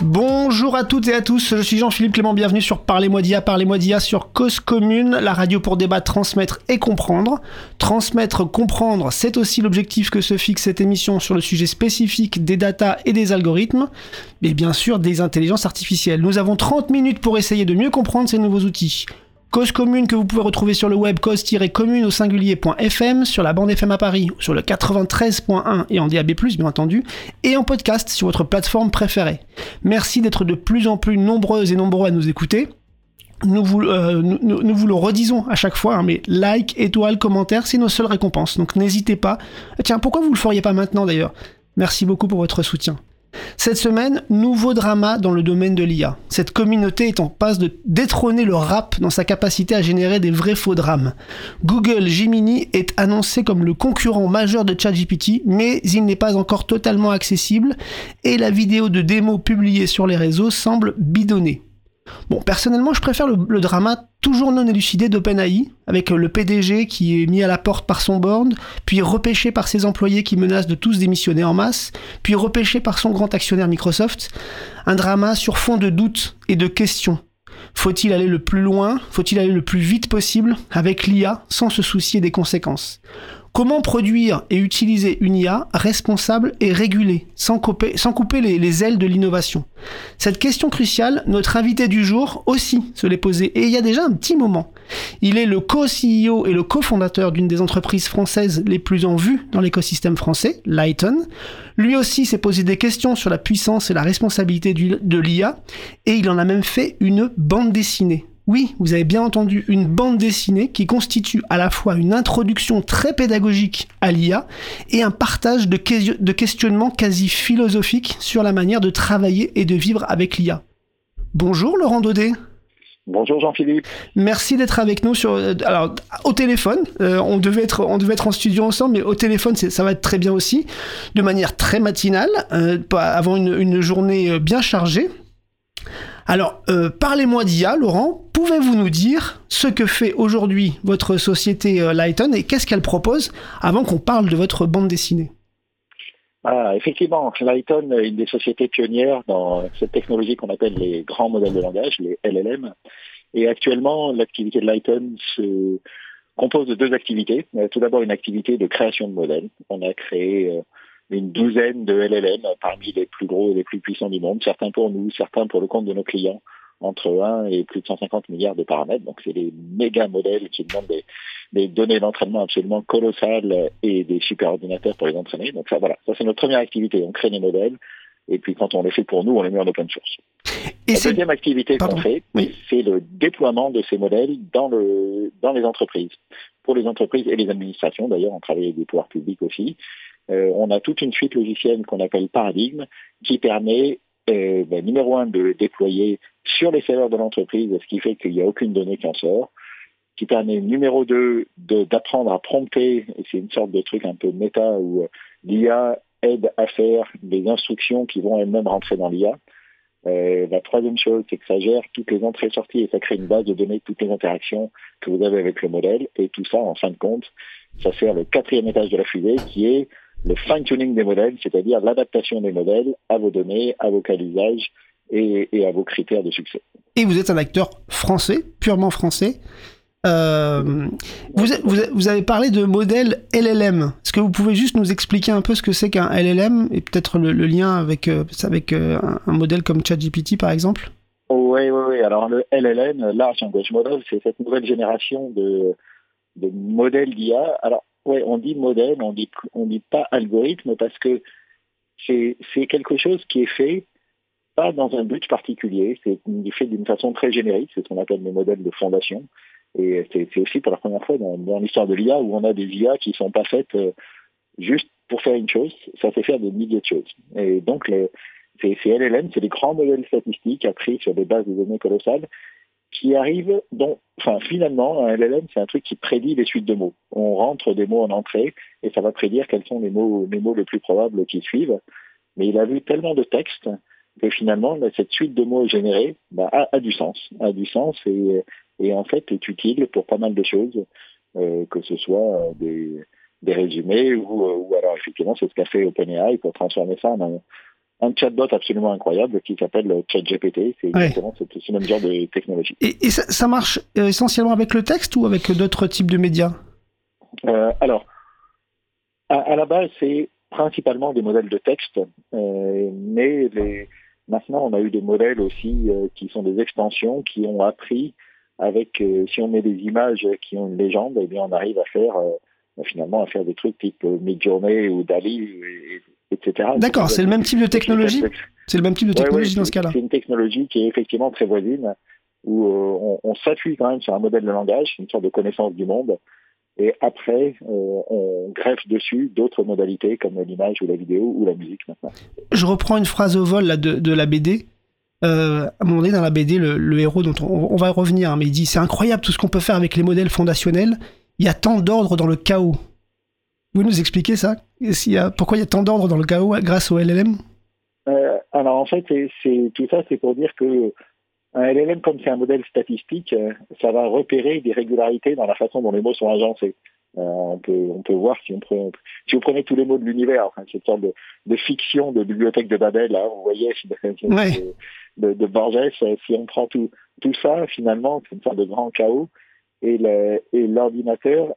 Bonjour à toutes et à tous, je suis Jean-Philippe Clément, bienvenue sur Parlez-moi d'IA, Parlez-moi d'IA sur Cause Commune, la radio pour débattre, transmettre et comprendre. Transmettre, comprendre, c'est aussi l'objectif que se fixe cette émission sur le sujet spécifique des datas et des algorithmes, mais bien sûr des intelligences artificielles. Nous avons 30 minutes pour essayer de mieux comprendre ces nouveaux outils. Cause commune que vous pouvez retrouver sur le web cause-commune au singulier.fm, sur la bande FM à Paris, sur le 93.1 et en DAB+, bien entendu, et en podcast sur votre plateforme préférée. Merci d'être de plus en plus nombreuses et nombreux à nous écouter. Nous vous, euh, le redisons à chaque fois, hein, mais like, étoile, commentaire, c'est nos seules récompenses. Donc n'hésitez pas. Tiens, pourquoi vous le feriez pas maintenant d'ailleurs? Merci beaucoup pour votre soutien. Cette semaine, nouveau drama dans le domaine de l'IA. Cette communauté est en passe de détrôner le rap dans sa capacité à générer des vrais faux drames. Google Gemini est annoncé comme le concurrent majeur de ChatGPT, mais il n'est pas encore totalement accessible et la vidéo de démo publiée sur les réseaux semble bidonnée. Bon, personnellement, je préfère le, drama toujours non élucidé d'OpenAI, avec le PDG qui est mis à la porte par son board, puis repêché par ses employés qui menacent de tous démissionner en masse, puis repêché par son grand actionnaire Microsoft. Un drama sur fond de doutes et de questions. Faut-il aller le plus loin? Faut-il aller le plus vite possible avec l'IA sans se soucier des conséquences? Comment produire et utiliser une IA responsable et régulée, sans couper, les, les ailes de l'innovation? Cette question cruciale, notre invité du jour aussi se l'est posée, et il y a déjà un petit moment. Il est le co-CEO et le cofondateur d'une des entreprises françaises les plus en vue dans l'écosystème français, Lighton. Lui aussi s'est posé des questions sur la puissance et la responsabilité de l'IA, et il en a même fait une bande dessinée. Oui, vous avez bien entendu, une bande dessinée qui constitue à la fois une introduction très pédagogique à l'IA et un partage de, que de questionnements quasi philosophiques sur la manière de travailler et de vivre avec l'IA. Bonjour Laurent Daudet. Bonjour Jean-Philippe. Merci d'être avec nous sur alors au téléphone. Euh, on devait être on devait être en studio ensemble, mais au téléphone ça va être très bien aussi, de manière très matinale, euh, avant une, une journée bien chargée. Alors, euh, parlez-moi d'IA, Laurent. Pouvez-vous nous dire ce que fait aujourd'hui votre société euh, Lighton et qu'est-ce qu'elle propose avant qu'on parle de votre bande dessinée? Ah, effectivement, Lighton est une des sociétés pionnières dans cette technologie qu'on appelle les grands modèles de langage, les LLM. Et actuellement, l'activité de Lighton se compose de deux activités. Tout d'abord, une activité de création de modèles. On a créé euh, une douzaine de LLM parmi les plus gros et les plus puissants du monde, certains pour nous, certains pour le compte de nos clients, entre 1 et plus de 150 milliards de paramètres. Donc c'est des méga modèles qui demandent des, des données d'entraînement absolument colossales et des super ordinateurs pour les entraîner. Donc ça voilà, ça c'est notre première activité, on crée des modèles. Et puis quand on les fait pour nous, on les met en open source. Et la deuxième activité qu'on fait, oui. c'est le déploiement de ces modèles dans, le, dans les entreprises. Pour les entreprises et les administrations, d'ailleurs, on travaille avec des pouvoirs publics aussi. Euh, on a toute une suite logicielle qu'on appelle Paradigme qui permet, euh, ben, numéro un, de déployer sur les serveurs de l'entreprise, ce qui fait qu'il n'y a aucune donnée qui en sort, qui permet, numéro deux, d'apprendre à prompter, et c'est une sorte de truc un peu méta où euh, l'IA aide à faire des instructions qui vont elles-mêmes rentrer dans l'IA. Euh, la troisième chose, c'est que ça gère toutes les entrées sorties et ça crée une base de données de toutes les interactions que vous avez avec le modèle. Et tout ça, en fin de compte, ça sert le quatrième étage de la fusée qui est le fine-tuning des modèles, c'est-à-dire l'adaptation des modèles à vos données, à vos cas d'usage et, et, à vos critères de succès. Et vous êtes un acteur français, purement français. Euh, vous, vous, vous, avez parlé de modèle LLM. Est-ce que vous pouvez juste nous expliquer un peu ce que c'est qu'un LLM et peut-être le, le, lien avec, euh, avec euh, un, un, modèle comme ChatGPT par exemple? Oui, oui, oui. Alors le LLM, Large Language Model, c'est cette nouvelle génération de, de modèles d'IA. Alors ouais, on dit modèle, on dit on dit pas algorithme parce que c'est c'est quelque chose qui est fait pas dans un but particulier, c'est fait d'une façon très générique, c'est ce qu'on appelle les modèles de fondation. Et c'est aussi pour la première fois dans, l'histoire de l'IA où on a des IA qui sont pas faites euh, juste pour faire une chose, ça fait faire des milliers de choses. Et donc les, ces, ces LLM, c'est des grands modèles statistiques appris sur des bases de données colossales qui arrive, dont, finalement, un LLM, c'est un truc qui prédit les suites de mots. On rentre des mots en entrée et ça va prédire quels sont les mots, les mots plus probables qui suivent. Mais il a vu tellement de textes que finalement, bah, cette suite de mots générés bah, a, du sens, a du sens et, en fait est utile pour pas mal de choses, euh, que ce soit des, des résumés ou, ou alors effectivement c'est ce qu'a fait OpenAI pour transformer ça en un, un chatbot absolument incroyable qui s'appelle ChatGPT. C'est exactement ce même genre de technologie. Et, et ça, ça, marche essentiellement avec le texte ou avec d'autres types de médias? Euh, Alors, à, à, la base, c'est principalement des modèles de texte, euh, mais les, maintenant on a eu des modèles aussi euh, qui sont des extensions qui ont appris avec, euh, si on met des images qui ont une légende, eh bien on arrive à faire euh, finalement à faire des trucs type Midjourney ou Dali et, etc. D'accord, c'est le même type de technologie. C'est le même type de technologie ouais, ouais, dans ce cas-là. C'est une technologie qui est effectivement très voisine, où euh, on, on s'appuie quand même sur un modèle de langage, une sorte de connaissance du monde, et après euh, on greffe dessus d'autres modalités comme l'image ou la vidéo ou la musique maintenant. Je reprends une phrase au vol là, de, de la BD. Euh, à un moment donné dans la BD, le, le héros dont on, on, va revenir, hein, mais il dit c'est incroyable tout ce qu'on peut faire avec les modèles fondationnels. Il y a tant d'ordre dans le chaos. Vous nous expliquer ça? Il y a, Pourquoi il y a tant d'ordre dans le chaos grâce au LLM euh, Alors en fait, c'est tout ça, c'est pour dire que un LLM, comme c'est un modèle statistique, ça va repérer des régularités dans la façon dont les mots sont agencés. Euh, on, peut, on peut voir si on prend, si vous prenez tous les mots de l'univers, enfin, cette sorte de, de, fiction de bibliothèque de Babel, là, vous voyez, de, ouais. de, de, Borges, si on prend tout, tout ça, finalement, c'est une sorte de grand chaos. Et l'ordinateur,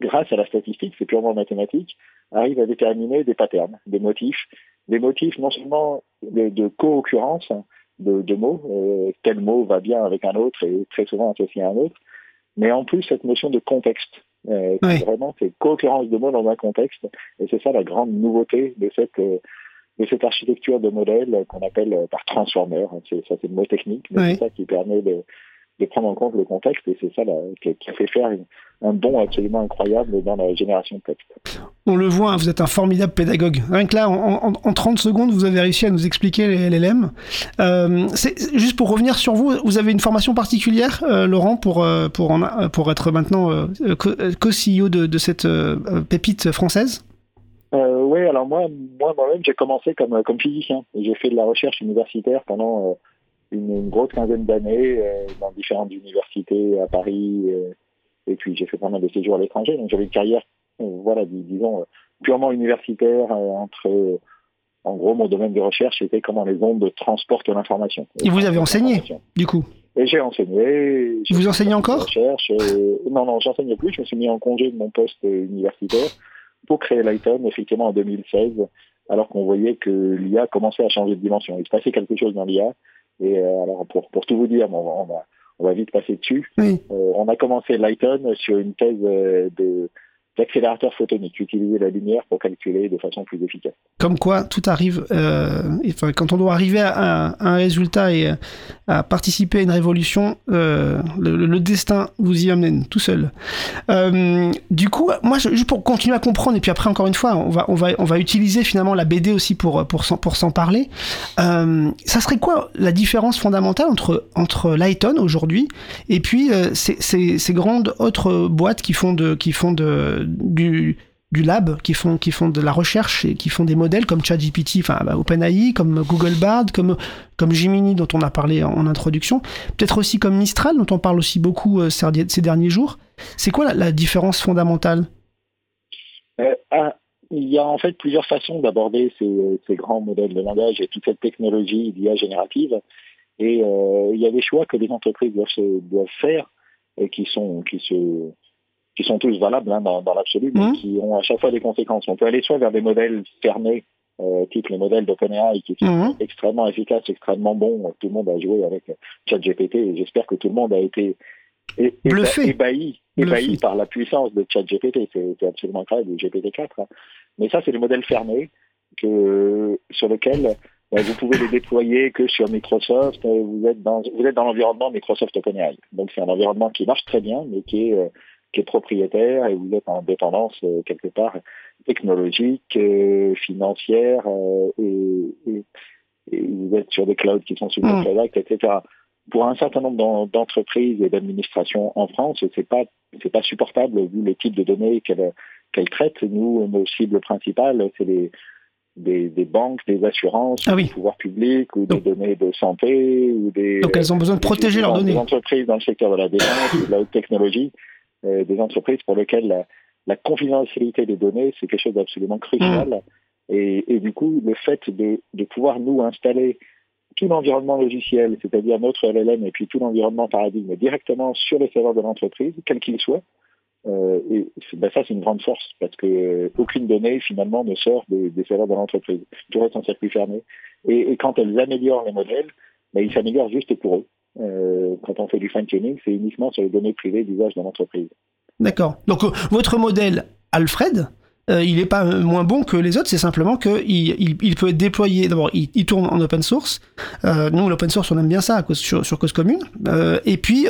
grâce à la statistique, c'est purement mathématique, arrive à déterminer des patterns, des motifs, des motifs non seulement de, de co-occurrence de, de, mots, euh, tel mot va bien avec un autre et très souvent associé à un autre, mais en plus cette notion de contexte. Euh, oui. Vraiment, c'est co-occurrence de mots dans un contexte, et c'est ça la grande nouveauté de cette euh, de cette architecture de modèle qu'on appelle par transformer. Ça, c'est le mot technique, mais oui. c'est ça qui permet de, de prendre en compte le contexte et c'est ça là, qui, qui, fait faire une, un bond absolument incroyable dans la génération de texte. On le voit, hein, vous êtes un formidable pédagogue. Rien que là, en, en, en, 30 secondes, vous avez réussi à nous expliquer les LLM. Euh, juste pour revenir sur vous, vous avez une formation particulière, euh, Laurent, pour, pour, en, pour être maintenant euh, co-CEO de, de, cette euh, pépite française? Euh, Oui, alors moi, moi moi-même, j'ai commencé comme, comme physicien. J'ai fait de la recherche universitaire pendant une, une, grosse quinzaine d'années euh, dans différentes universités à Paris. Euh, et puis j'ai fait pas mal de séjours à l'étranger. Donc j'avais une carrière, euh, voilà, dis, disons, purement universitaire entre. en gros, mon domaine de recherche était comment les ondes transportent l'information. Et vous avez enseigné, du coup? Et j'ai enseigné. Vous enseignez encore? recherche, et... Non, non, j'enseignais plus. Je me suis mis en congé de mon poste universitaire pour créer Lighton, effectivement, en 2016, alors qu'on voyait que l'IA commençait à changer de dimension. Il se passait quelque chose dans l'IA et euh, alors, pour, pour tout vous dire, on va, on va, on va vite passer dessus. Oui. Euh, on a commencé Lighton sur une thèse euh, de d'accélérateur photonique, utiliser la lumière pour calculer de façon plus efficace. Comme quoi, tout arrive, euh, quand on doit arriver à, un résultat et à participer à une révolution, euh, le, destin vous y amène tout seul. Euh, du coup, moi, juste pour continuer à comprendre, et puis après, encore une fois, on va, on va, on va utiliser finalement la BD aussi pour, pour, pour s'en parler. Ça serait quoi la différence fondamentale entre, entre Lighton aujourd'hui et puis ces, ces, ces, grandes autres boîtes qui font de, qui font de, du, lab, qui font, qui font de la recherche et qui font des modèles comme ChatGPT, enfin bah, OpenAI, comme Google Bard, comme, comme Gemini dont on a parlé en, introduction, peut-être aussi comme Mistral dont on parle aussi beaucoup euh, ces derniers jours. C'est quoi la, la, différence fondamentale? Euh, ah, Il y a en fait plusieurs façons d'aborder ces, grands modèles de langage et toute cette technologie d'IA générative. Et euh, il y a des choix que les entreprises doivent, se, doivent faire et qui sont qui se qui sont tous valables hein, dans, dans l'absolu, mais mmh. qui ont à chaque fois des conséquences. On peut aller soit vers des modèles fermés, euh, type les modèles d'OpenAI, qui sont mmh. extrêmement efficaces, extrêmement bons. Tout le monde a joué avec ChatGPT et j'espère que tout le monde a été é ébahi, ébahi par la puissance de ChatGPT. C'est absolument incroyable, GPT-4. Hein. Mais ça, c'est des modèles fermés que, sur lesquels vous pouvez les déployer que sur Microsoft. Vous êtes dans, vous êtes dans l'environnement Microsoft OpenAI. Donc c'est un environnement qui marche très bien, mais qui est euh, qui est propriétaire et vous êtes en dépendance euh, quelque part technologique, euh, financière euh, et, et, et, vous êtes sur des clouds qui sont sous mmh. Etc. pour un certain nombre d'entreprises et d'administrations en France, c'est pas c'est pas supportable vu le type de données qu'elle qu'elle traite. Nous, nos cibles principales, c'est les des, des, banques, des assurances, ah oui. des pouvoirs publics ou des données de santé ou des. Donc elles ont besoin de protéger leurs données. Des entreprises dans le secteur de la défense, de la haute technologie, des entreprises pour lesquelles la, la confidentialité des données c'est quelque chose d'absolument crucial. Mmh. Et, et, du coup, le fait de, de pouvoir nous installer tout l'environnement logiciel, c'est-à-dire notre LLM et puis tout l'environnement paradigme directement sur les serveurs de l'entreprise, quel qu'il soit, euh, et ben ça, c'est une grande force parce que euh, aucune donnée finalement ne sort des, des serveurs de l'entreprise. Tout reste en circuit fermé. Et, et, quand elles améliorent les modèles, ben, ils s'améliorent juste pour eux. Euh, quand on fait du fine-tuning, c'est uniquement sur les données privées d'usage de l'entreprise. D'accord. Donc euh, votre modèle Alfred, euh, il n'est pas moins bon que les autres, c'est simplement qu'il il, il, peut être déployé. D'abord, il, il, tourne en open source. Euh, nous, l'open source, on aime bien ça à cause, sur, sur cause commune. Euh, et puis,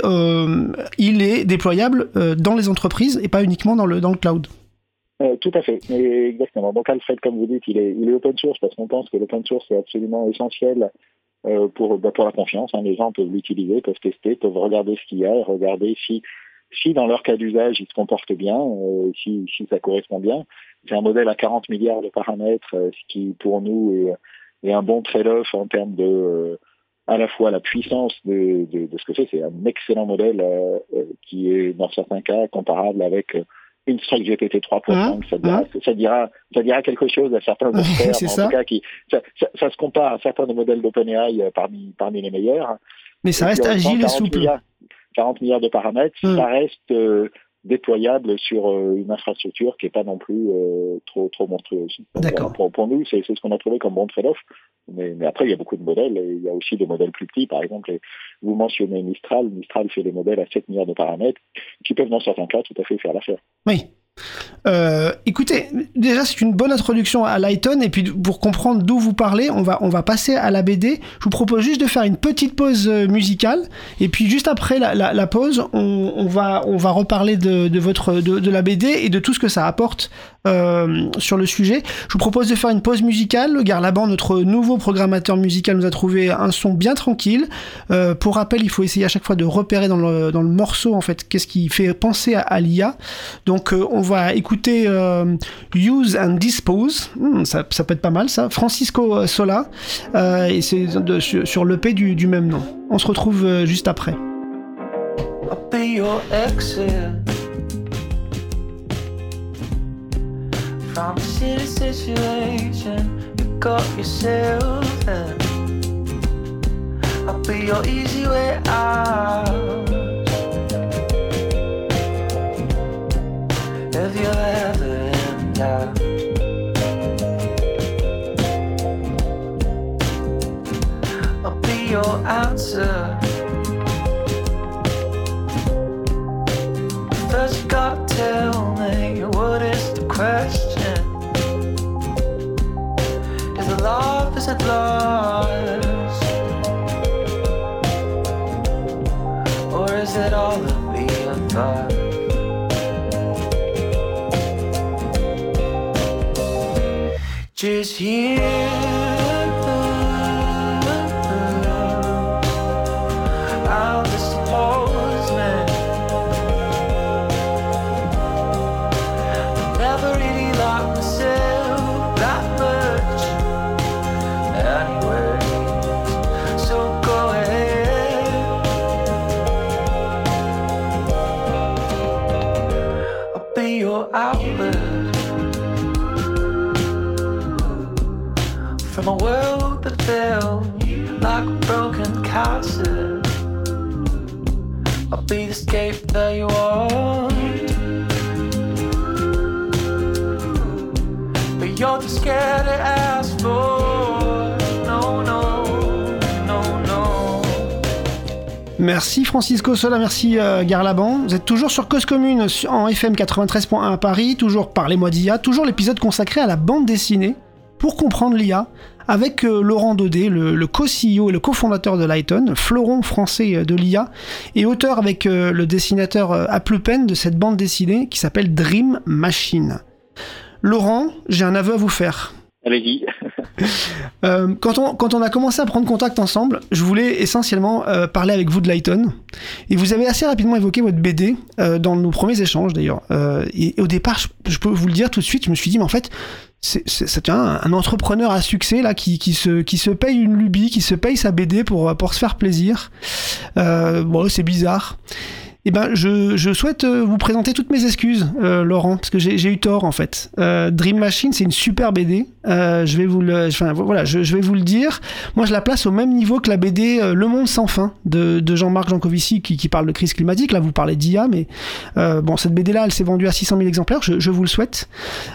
il est déployable dans les entreprises et pas uniquement dans le, dans le cloud. Tout à fait, exactement. Donc Alfred, comme vous dites, il est, il est open source parce qu'on pense que l'open source est absolument essentiel pour, bah, pour la confiance. Hein. Les gens peuvent l'utiliser, peuvent tester, peuvent regarder ce qu'il y a, regarder si si dans leur cas d'usage, ils se comportent bien, euh, si, si ça correspond bien. C'est un modèle à 40 milliards de paramètres, euh, ce qui pour nous est, est un bon trade-off en termes de euh, à la fois la puissance de, de, de ce que c'est. C'est un excellent modèle euh, qui est dans certains cas comparable avec une Struct GPT 3.5. Mmh, ça, dira, mmh. ça, dira, ça dira quelque chose à certains experts, en ça. tout cas qui ça, ça, ça, se compare à certains des modèles d'OpenAI parmi parmi les meilleurs. Mais ça reste agile et souple. Milliards, 40 milliards de paramètres, mmh. ça reste euh, déployable sur euh, une infrastructure qui n'est pas non plus euh, trop trop monstrueuse. D'accord. Pour, pour, nous, c'est ce qu'on a trouvé comme bon trade-off. Mais, mais, après, il y a beaucoup de modèles. Et il y a aussi des modèles plus petits. Par exemple, vous mentionnez Mistral. Mistral fait des modèles à 7 milliards de paramètres qui peuvent, dans certains cas, tout à fait faire l'affaire. Oui. Euh, écoutez, déjà c'est une bonne introduction à Lighton et puis pour comprendre d'où vous parlez, on va on va passer à la BD. Je vous propose juste de faire une petite pause musicale et puis juste après la, la, la pause, on, on, va on va reparler de, de votre de, de, la BD et de tout ce que ça apporte euh, sur le sujet. Je vous propose de faire une pause musicale. Le Garlaban, notre nouveau programmateur musical, nous a trouvé un son bien tranquille. Euh, pour rappel, il faut essayer à chaque fois de repérer dans le morceau en fait qu'est-ce qui fait penser à, à l'IA. Donc euh, on va écouter Use and Dispose, hmm, ça, peut être pas mal ça, Francisco Sola, et c'est sur, sur l'EP du, même nom. On se retrouve juste après. From a shitty situation, you got yourself in. I'll be your easy way out. if you ever in doubt. I'll be your answer. First, you gotta tell me what is the question? Love? Is it lost? Or is it all of the above? just here. Merci Francisco Sola, merci euh, Garlaban. Vous êtes toujours sur Cause Commune en FM 93.1 à Paris, toujours Parlez-moi d'IA, toujours l'épisode consacré à la bande dessinée pour comprendre l'IA avec euh, Laurent Daudet, le, le co-CEO et le cofondateur de Lighton, fleuron français de l'IA, et auteur avec euh, le dessinateur euh, Applepen de cette bande dessinée qui s'appelle Dream Machine. Laurent, j'ai un aveu à vous faire. Allez-y. Euh, quand, on, quand on a commencé à prendre contact ensemble, je voulais essentiellement euh, parler avec vous de Lighton. Et vous avez assez rapidement évoqué votre BD euh, dans nos premiers échanges d'ailleurs. Euh, et, et au départ, je, je peux vous le dire tout de suite, je me suis dit, mais en fait, c'est un entrepreneur à succès là qui, qui, se, qui se paye une lubie, qui se paye sa BD pour, pour se faire plaisir. Euh, bon, c'est bizarre. Eh ben, je, je souhaite euh, vous présenter toutes mes excuses, euh, Laurent, parce que j'ai eu tort en fait. Euh, Dream Machine, c'est une super BD. Je vais vous le, enfin voilà, je, vais vous le dire. Moi, je la place au même niveau que la BD Le Monde sans fin de, de Jean-Marc Jancovici qui, qui parle de crise climatique. Là, vous parlez d'IA, mais bon, cette BD-là, elle s'est vendue à 600 000 exemplaires. Je, je vous le souhaite,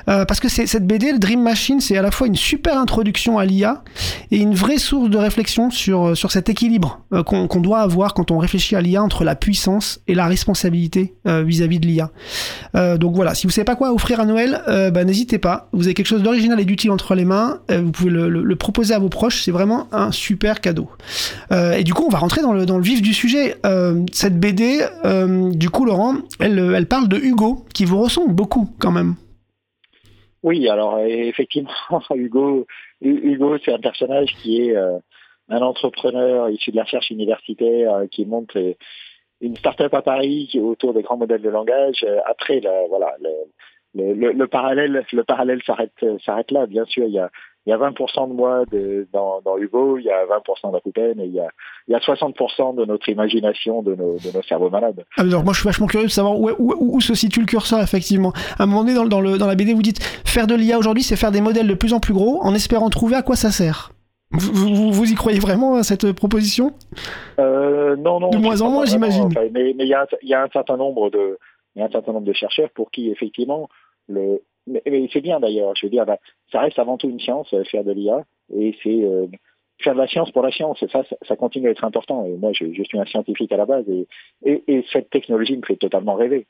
parce que cette BD, le Dream Machine, c'est à la fois une super introduction à l'IA et une vraie source de réflexion sur sur cet équilibre qu'on qu'on doit avoir quand on réfléchit à l'IA entre la puissance et la responsabilité euh, vis-à-vis de l'IA. Euh, donc voilà, si vous savez pas quoi offrir à Noël, euh, bah, n'hésitez pas. Vous avez quelque chose d'original et d'utile entre les mains. vous pouvez le, proposer à vos proches. C'est vraiment un super cadeau. Et du coup, on va rentrer dans le, vif du sujet. Cette BD, du coup, Laurent, elle, parle de Hugo, qui vous ressemble beaucoup quand même. Oui, alors effectivement, Hugo, Hu- Hugo, c'est un personnage qui est un entrepreneur issu de la recherche universitaire qui monte une start-up à Paris autour des grands modèles de langage. Euh, Après, le, voilà, le, le, le, le parallèle, le parallèle s'arrête euh, s'arrête là. Bien sûr, il y a il y a 20% de moi de, dans, dans Hugo, il y a 20% d'Akuten et il y a, il y a 60% de notre imagination, de nos, de nos cerveaux malades. Alors moi, je suis vachement curieux de savoir où, où, où se situe le curseur, effectivement. À un moment donné, dans, dans, le, dans la BD, vous dites faire de l'IA aujourd'hui, c'est faire des modèles de plus en plus gros en espérant trouver à quoi ça sert. Vous, vous, vous y croyez vraiment à cette proposition? Euh, non, non. De moins en moins, j'imagine. Enfin, mais il y a, un- il y a un certain nombre de, il y a un certain nombre de chercheurs pour qui effectivement le, mais, mais c'est bien d'ailleurs. Je veux dire, bah, ça reste avant tout une science, euh, faire de l'IA, et c'est euh, faire de la science pour la science. Ça, ça, ça continue à être important. Et moi, je, je suis un scientifique à la base, et, et, et cette technologie me fait totalement rêver.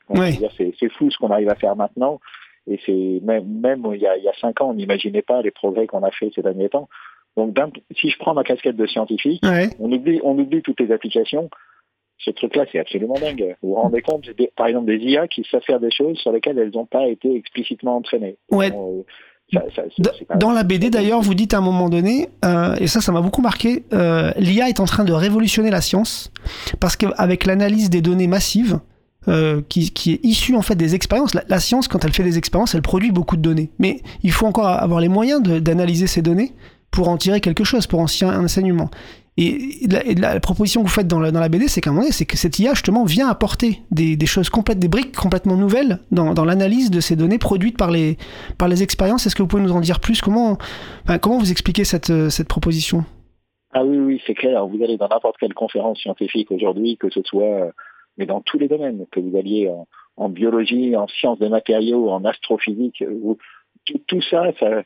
C'est c'est fou ce qu'on arrive à faire maintenant. Et c'est même, même il y a, il y a cinq ans, on n'imaginait pas les progrès qu'on a fait ces derniers temps. Donc, si je prends ma casquette de scientifique, Ouais. on oublie, on oublie toutes les applications. Ce truc-là, c'est absolument dingue. Vous vous rendez compte, des- par exemple, des IA qui savent faire des choses sur lesquelles elles n'ont pas été explicitement entraînées. Ouais. Euh, ça- ça- Dans la BD d'ailleurs, vous dites à un moment donné, euh, et ça, ça m'a beaucoup marqué, euh, l'IA est en train de révolutionner la science parce qu'avec l'analyse des données massives, euh, qui, qui est issue en fait des expériences, la, la science, quand elle fait des expériences, elle produit beaucoup de données. Mais il faut encore avoir les moyens d'analyser ces données pour en tirer quelque chose, pour en tirer un enseignement. Et, la, proposition que vous faites dans la, BD, c'est qu'à un moment donné, c'est que cette IA justement vient apporter des, choses complètes, des briques complètement nouvelles dans, l'analyse de ces données produites par les, par les expériences. Est-ce que vous pouvez nous en dire plus? Comment, comment vous expliquez cette, euh, cette proposition? Ah oui, oui, c'est clair. Vous allez dans n'importe quelle conférence scientifique aujourd'hui, que ce soit, euh, mais dans tous les domaines, que vous alliez en, biologie, en sciences des matériaux, en astrophysique, tout, tout ça, ça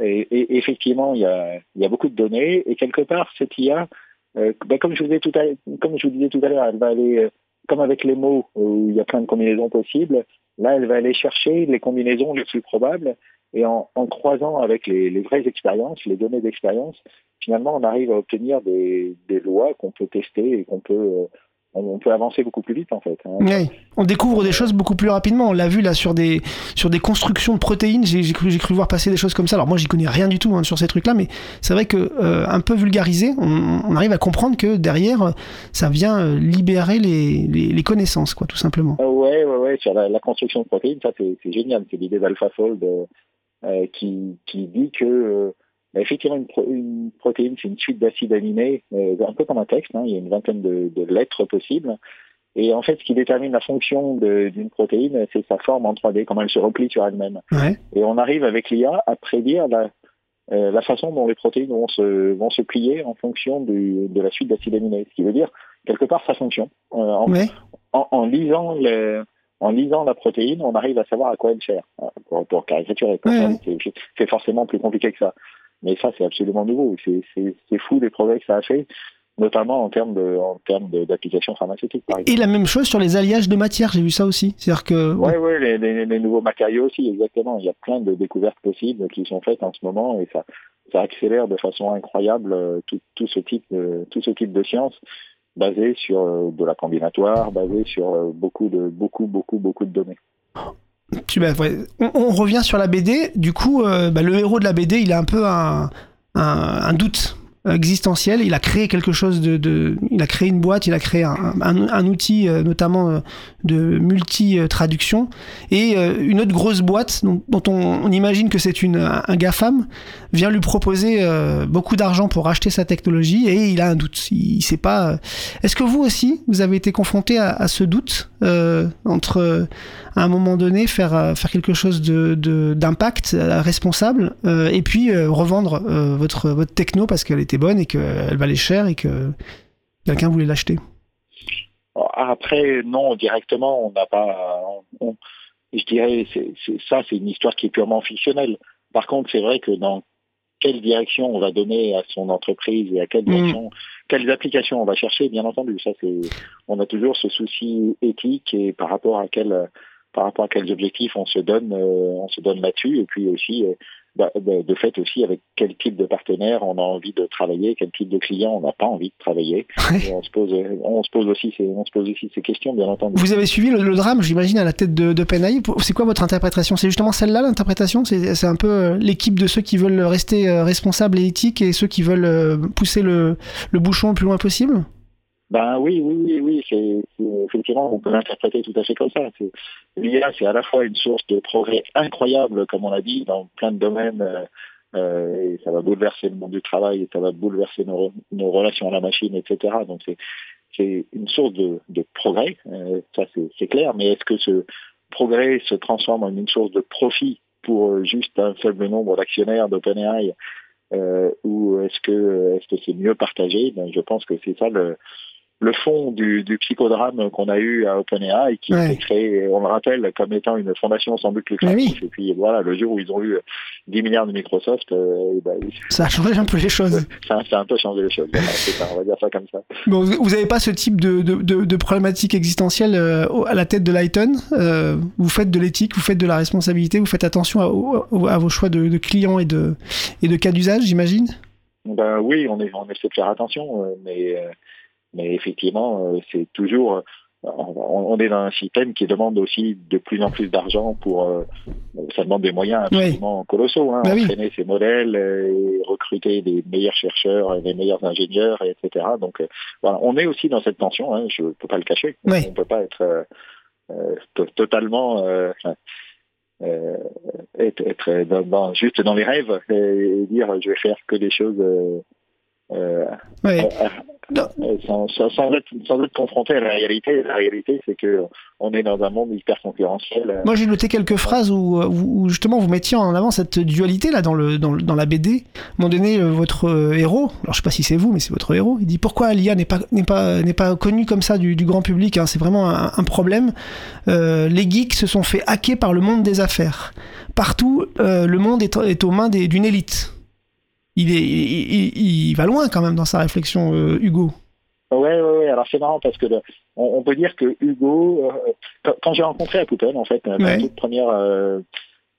et, effectivement, il y a, beaucoup de données, et quelque part, cette IA, euh, ben, comme je vous disais tout à, l'heure, elle va aller, euh, comme avec les mots, où il y a plein de combinaisons possibles, là, elle va aller chercher les combinaisons les plus probables, et en, croisant avec les, vraies expériences, les données d'expérience, finalement, on arrive à obtenir des, lois qu'on peut tester et qu'on peut, euh, on, peut avancer beaucoup plus vite, en fait. hein. Ouais. On découvre des choses beaucoup plus rapidement. On l'a vu là sur des, sur des constructions de protéines. J'ai cru, voir passer des choses comme ça. Alors moi, j'y connais rien du tout hein, sur ces trucs-là, mais c'est vrai que euh, un peu vulgarisé, on, on arrive à comprendre que derrière, ça vient euh, libérer les, les, les connaissances, quoi, tout simplement. Ah ouais, ouais, ouais, sur la, la construction de protéines, ça c'est génial. C'est l'idée d'AlphaFold euh, qui, qui dit que bah, effectivement une, pro- une protéine c'est une suite d'acides aminés, euh, un peu comme un texte. hein, il y a une vingtaine de, de lettres possibles. Et en fait, ce qui détermine la fonction d'une protéine, c'est sa forme en 3D, comment elle se replie sur elle-même. Ouais. Et on arrive avec l'IA à prédire la, euh, la façon dont les protéines vont se, vont se plier en fonction du, de la suite d'acides aminés. Ce qui veut dire, quelque part, sa fonction. Euh, en, Ouais. en, en lisant le, en lisant la protéine, on arrive à savoir à quoi elle sert. Euh, Pour, pour caricaturer, Ouais, ouais. c'est forcément plus compliqué que ça. Mais ça, c'est absolument nouveau. C'est- fou les progrès que ça a fait, notamment en termes de, en termes d'applications pharmaceutiques, par exemple. Et la même chose sur les alliages de matière. J'ai vu ça aussi. C'est-à-dire que Ouais, ouais, les, les, les nouveaux matériaux aussi, exactement. Il y a plein de découvertes possibles qui sont faites en ce moment et ça, ça accélère de façon incroyable euh, tout, tout ce type de, tout ce type de sciences basées sur euh, de la combinatoire, basées sur euh, beaucoup de, beaucoup, beaucoup, beaucoup de données. On, revient sur la BD. Du coup, euh, bah, le héros de la BD, il est un peu un doute existentiel. Il a créé quelque chose de, il a créé une boîte, il a créé un, un, outil euh, notamment euh, de multi-traduction et euh, une autre grosse boîte dont, on, imagine que c'est une un GAFAM vient lui proposer beaucoup d'argent pour acheter sa technologie et il a un doute. Il, il sait pas. Est-ce que vous aussi vous avez été confronté à, à ce doute entre à un moment donné faire faire quelque chose de d'impact responsable et puis revendre votre votre techno parce qu'elle était bonne et qu'elle valait cher et que quelqu'un voulait l'acheter Après, non, directement, on n'a pas. On, je dirais, c'est, ça, c'est une histoire qui est purement fictionnelle. Par contre, c'est vrai que dans quelle direction on va donner à son entreprise et à quelle direction, mmh. quelles applications on va chercher, bien entendu, ça c'est, on a toujours ce souci éthique et par rapport à quel, par rapport à quels objectifs on se donne, euh, on se donne là-dessus, et puis aussi euh, de fait aussi avec quel type de partenaire on a envie de travailler, quel type de client on n'a pas envie de travailler. on se pose, on se pose aussi, ces, on se pose aussi ces questions, bien entendu. Vous avez suivi le, le drame, j'imagine, à la tête de, de Penay. C'est quoi votre interprétation? C'est justement celle-là, l'interprétation? C'est un peu euh, l'équipe de ceux qui veulent rester euh, responsables et éthiques et ceux qui veulent euh, pousser le, le bouchon le plus loin possible? Ben oui, oui, oui, oui, c'est effectivement on peut l'interpréter tout à fait comme ça. L'IA, c'est à la fois une source de progrès incroyable, comme on l'a dit, dans plein de domaines. Euh, et ça va bouleverser le monde du travail, et ça va bouleverser nos, nos relations à la machine, etc. Donc c'est une source de, de progrès, euh, ça c'est clair. Mais est-ce que ce progrès se transforme en une source de profit pour juste un faible nombre d'actionnaires d'OpenAI euh, ou est-ce que est-ce que c'est mieux partagé? Ben, Je pense que c'est ça le, le fond du, du psychodrame qu'on a eu à OpenAI, qui ouais. s'est créé, on le rappelle, comme étant une fondation sans but lucratif. Oui. Et puis voilà, le jour où ils ont eu 10 milliards de Microsoft, euh, bah, ça a changé un peu les choses. Ça, ça a un peu changé les choses. ça, on va dire ça comme ça. Bon, vous n'avez pas ce type de, de, de, de problématique existentielle euh, à la tête de Lighton. Euh, vous faites de l'éthique, vous faites de la responsabilité, vous faites attention à, à vos choix de, de, clients et de, et de cas d'usage, j'imagine? Ben oui, on, est, on essaie de faire attention, mais mais effectivement, euh, c'est toujours euh, on est dans un système qui demande aussi de plus en plus d'argent pour euh, ça demande des moyens absolument oui. colossaux hein, bah entraîner oui. ces modèles et recruter des meilleurs chercheurs des meilleurs ingénieurs etc donc voilà on est aussi dans cette tension hein, je peux pas le cacher oui. on peut pas être euh, totalement euh, euh, être, être dans, dans, juste dans les rêves et dire je vais faire que des choses euh, oui. euh, sans, sans, sans, être, sans être confronté à la réalité. La réalité, c'est que on est dans un monde hyper concurrentiel. Moi, j'ai noté quelques phrases où, où, justement vous mettiez en avant cette dualité là dans, le, dans, dans la BD. À un moment donné, votre héros, alors je sais pas si c'est vous, mais c'est votre héros, il dit pourquoi l'IA n'est pas, n'est pas, n'est pas connu comme ça du, du grand public. Hein, c'est vraiment un, un problème. Euh, les geeks se sont fait hacker par le monde des affaires. Partout, euh, le monde est, est aux mains des, d'une élite il, est, il, il, il, va loin quand même dans sa réflexion, euh, Hugo. Ouais, ouais, ouais. Alors c'est marrant parce que le, on, on, peut dire que Hugo, euh, quand, j'ai rencontré Apouton, en fait, ouais. la toute première, euh,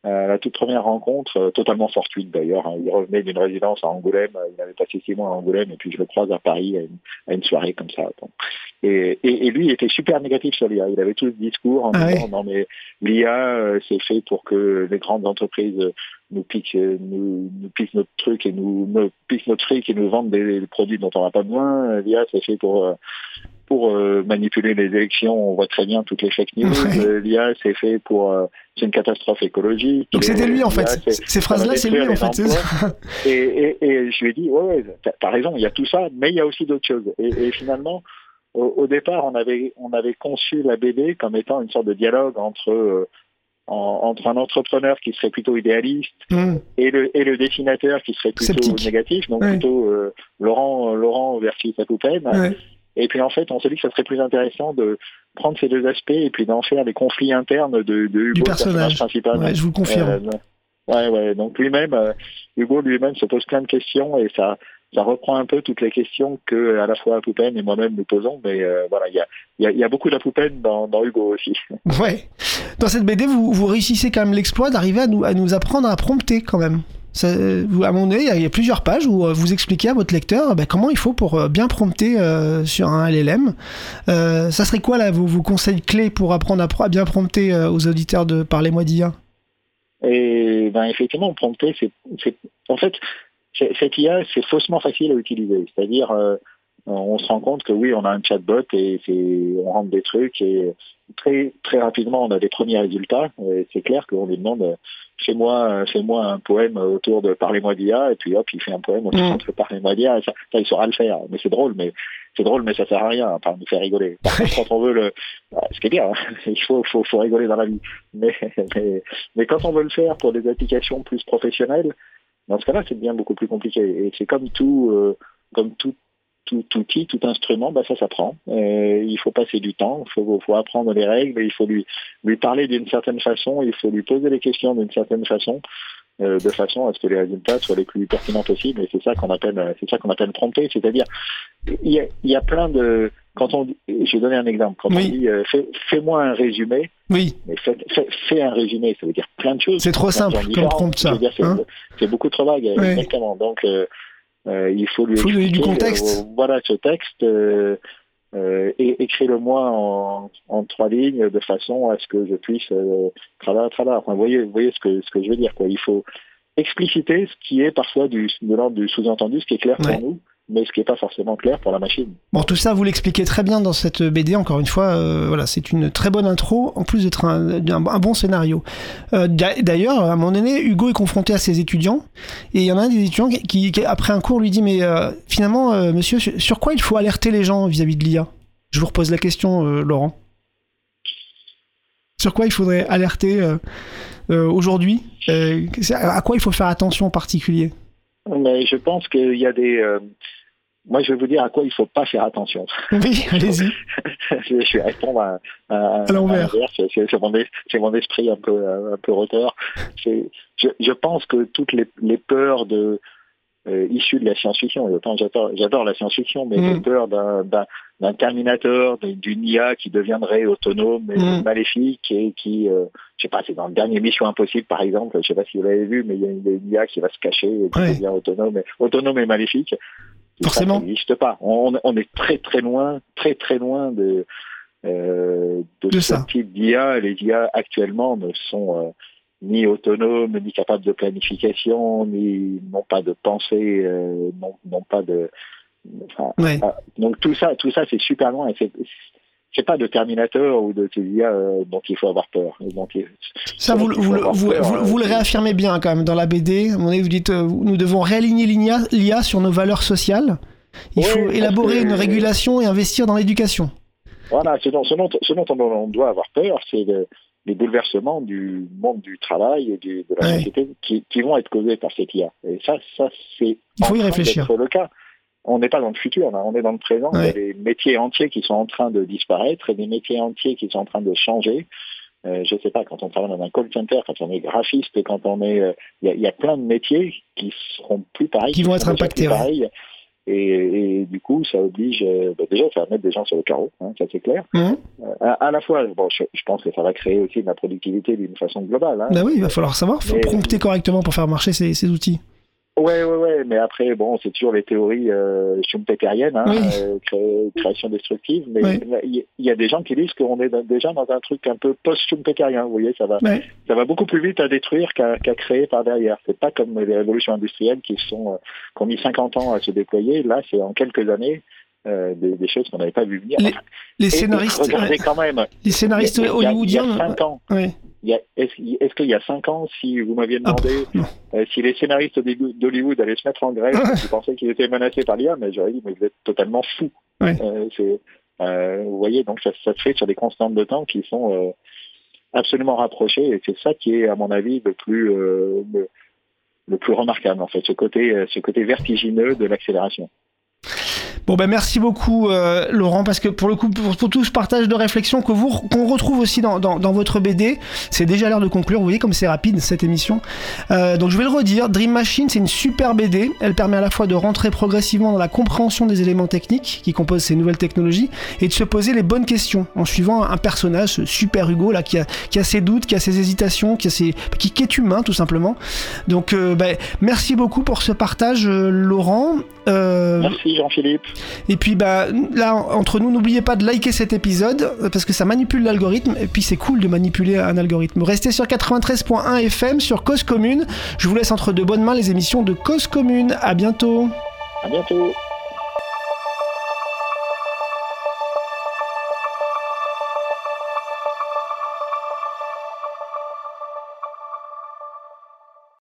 la toute première rencontre, euh, totalement fortuite d'ailleurs. Hein, il revenait d'une résidence à Angoulême, il avait passé six mois à Angoulême et puis je le croise à Paris à une, à une soirée comme ça. Et, et, et, lui il était super négatif sur l'IA. Il avait tout ce discours en ah disant non mais l'IA euh, c'est fait pour que les grandes entreprises nous piquent, nous, nous piquent notre truc et nous, nous piquent notre fric et nous vendent des, des produits dont on n'a pas besoin. L'IA c'est fait pour pour euh, manipuler les élections. On voit très bien toutes les fake news. Ouais. L'IA c'est fait pour euh, c'est une catastrophe écologique. Donc c'était lui en fait. Ces phrases-là c'est lui en fait. Et, et, et, je lui ai dit ouais, ouais t'as as raison, il y a tout ça, mais il y a aussi d'autres choses. Et, et finalement au, au, départ, on avait, on avait conçu la BD comme étant une sorte de dialogue entre, euh, en, entre un entrepreneur qui serait plutôt idéaliste mmh. et, le, et le dessinateur qui serait plutôt Sceptique. négatif, donc ouais. plutôt euh, Laurent, Laurent versus. Ouais. Et puis en fait, on s'est dit que ça serait plus intéressant de prendre ces deux aspects et puis d'en faire des conflits internes de, de Hugo, du personnage, personnage principal. Ouais, je vous confirme. Euh, ouais, ouais. Donc lui-même, euh, Hugo lui-même se pose plein de questions et ça, ça reprend un peu toutes les questions que à la fois Apoupen et moi-même nous posons, mais euh, voilà, il y a, y, beaucoup d'Apoupen dans, dans Hugo aussi. Ouais. Dans cette BD, vous, vous réussissez quand même l'exploit d'arriver à nous, à nous apprendre à prompter quand même. À mon donné, il y, a plusieurs pages où euh, vous expliquez à votre lecteur ben, comment il faut pour euh, bien prompter euh, sur un LLM. Euh, ça serait quoi là vos, conseils clés pour apprendre à, bien prompter aux auditeurs de Parlez-moi d'IA? Et ben effectivement, prompter, c'est en fait cette IA, c'est faussement facile à utiliser. C'est-à-dire, on se rend compte que oui, on a un chatbot et on rentre des trucs et très très rapidement, on a des premiers résultats. Et c'est clair qu'on lui demande, euh, fais-moi, euh, fais-moi un poème autour de Parlez-moi d'IA et puis hop, il fait un poème autour Mm. de Parlez-moi d'IA. Et Ça, ça, il saura le faire. Mais c'est drôle, mais c'est drôle, mais ça sert à rien, à part nous faire rigoler. Par contre, quand on veut le, bah, ce qui est bien, hein, il faut, faut, faut rigoler dans la vie. Mais, mais, mais quand on veut le faire pour des applications plus professionnelles, dans ce cas-là, c'est bien beaucoup plus compliqué. Et c'est comme tout, euh, comme tout, tout outil, tout instrument, bah ça s'apprend. Euh, il faut passer du temps, il faut, faut apprendre les règles, il faut lui, lui parler d'une certaine façon, il faut lui poser les questions d'une certaine façon, euh, de façon à ce que les résultats soient les plus pertinents possibles. Et c'est ça qu'on appelle, c'est ça qu'on appelle prompter. C'est-à-dire, il y a, il y a plein de, quand on, je vais donner un exemple. Quand Oui. on dit, euh, fais, fais-moi un résumé, Oui, mais fais, fais, fais un résumé, ça veut dire plein de choses. c'est trop simple comme prompt ça. hein. c'est beaucoup trop vague, exactement. Donc, il faut lui Faut lui du contexte. euh, voilà ce texte, euh, euh, et écris-le-moi en, en trois lignes de façon à ce que je puisse euh, travailler, travailler. Enfin, vous voyez, vous voyez ce que ce que je veux dire. Quoi. Il faut expliciter ce qui est parfois du, de l'ordre du sous-entendu, ce qui est clair Ouais. pour nous, mais ce qui n'est pas forcément clair pour la machine. Bon, tout ça, vous l'expliquez très bien dans cette BD. Encore une fois, euh, voilà, c'est une très bonne intro, en plus d'être un, un- un bon scénario. Euh, d'a- D'ailleurs, à un moment donné, Hugo est confronté à ses étudiants, et il y en a un des étudiants qui, qui- qui, après un cours, lui dit Mais euh, finalement, monsieur, sur, quoi il faut alerter les gens vis-à-vis de l'IA Je vous repose la question, Laurent. Sur quoi il faudrait alerter aujourd'hui? À quoi il faut faire attention en particulier? Mais je pense qu'il y a des... euh, moi, je vais vous dire à quoi il ne faut pas faire attention. Oui, allez-y. je vais répondre à, à, À l'envers. C'est mon, esprit un peu, un peu roteur. Je, je pense que toutes les, les peurs de, euh, issues de la science-fiction, j'adore, la science-fiction, mais Mm. les peurs d'un, Terminator, d'une- d'une IA qui deviendrait autonome et Mm. maléfique et qui, euh, je sais pas, c'est dans le dernier Mission Impossible par exemple, je sais pas si vous l'avez vu, mais il y a une, une IA qui va se cacher et qui Ouais. devient autonome, et, autonome et maléfique. Forcément. Ça n'existe pas. On, on est très très loin, très très loin de, euh, de, De ce ça. type d'IA. Les IA actuellement ne sont euh, ni autonomes, ni capables de planification, ni n'ont pas de pensée, euh, n'ont pas de. enfin, Ouais. ah, donc tout ça, tout ça, c'est super loin. Et c'est pas de Terminator ou de ces IA euh, dont il faut avoir peur. Donc, Ça, vous, le- vous, le- vous, vous- vous le réaffirmez bien quand même dans la BD. Vous dites euh, nous devons réaligner l'IA sur nos valeurs sociales. Il Oui, faut élaborer que- une régulation et investir dans l'éducation. Voilà, ce dont, ce dont, ce dont on, on doit avoir peur, c'est le- les bouleversements du monde du travail et du, de la Ouais. société qui, qui vont être causés par cette IA. Et ça, ça c'est Il faut y réfléchir. le cas. On n'est pas dans le futur, là, on est dans le présent. Il y a des métiers entiers qui sont en train de disparaître et des métiers entiers qui sont en train de changer. Euh, je sais pas, quand on travaille dans un call center, quand on est graphiste, quand on est, euh, il y, a, il y a plein de métiers qui seront plus pareils, Qui vont être impactés, pareils. Et, et du coup, ça oblige, euh, bah, déjà, ça va mettre des gens sur le carreau, hein, ça c'est clair. Hum À, à la fois, bon, je, je pense que ça va créer aussi de la productivité d'une façon globale. Hein. Bah oui, il va falloir savoir. Il faut Mais- prompter correctement pour faire marcher ces, ces outils. Ouais, ouais, ouais, mais après, bon, c'est toujours les théories euh, schumpeteriennes, hein, Oui. euh, cré- création destructive, mais Oui. il y, a des gens qui disent qu'on est dans- déjà dans un truc un peu post-schumpeterien, vous voyez, ça va, ça va beaucoup plus vite à détruire qu'à qu'à créer par derrière. C'est pas comme les révolutions industrielles qui sont, euh, qui ont mis 50 ans à se déployer, là, c'est en quelques années. Euh, des, des choses qu'on n'avait pas vu venir. Les- scénaristes, regardez quand même. les scénaristes hollywoodiens. cinq ans, ouais. Est-ce qu'il y a cinq ans, si vous m'aviez Ah, demandé euh, si les scénaristes d'Hollywood allaient se mettre en grève, Ouais. je pensais qu'ils étaient menacés par l'IA, mais j'aurais dit, mais vous êtes totalement fous. Ouais. Euh, euh, vous voyez, donc ça, ça se fait sur des constantes de temps qui sont euh, absolument rapprochées, et c'est ça qui est, à mon avis, le plus, le, le plus remarquable, en fait, ce côté, ce côté vertigineux de l'accélération. Bon ben merci beaucoup euh, Laurent parce que pour le coup pour, tout ce partage de réflexion que vous qu'on retrouve aussi dans, dans, dans votre BD c'est déjà l'heure de conclure. Vous voyez comme c'est rapide cette émission. Euh, donc je vais le redire. Dream Machine c'est une super BD elle permet à la fois de rentrer progressivement dans la compréhension des éléments techniques qui composent ces nouvelles technologies et de se poser les bonnes questions en suivant un personnage super Hugo là qui a, qui a ses doutes qui a ses hésitations qui, a ses, qui, qui est humain tout simplement. Donc euh, ben, merci beaucoup pour ce partage euh, Laurent. Euh, Merci Jean-Philippe. Et puis bah là entre nous, n'oubliez pas de liker cet épisode euh, parce que ça manipule l'algorithme et puis c'est cool de manipuler un algorithme. Restez sur 93.1 FM sur Cause Commune. Je vous laisse entre de bonnes mains les émissions de Cause Commune. À bientôt. À bientôt.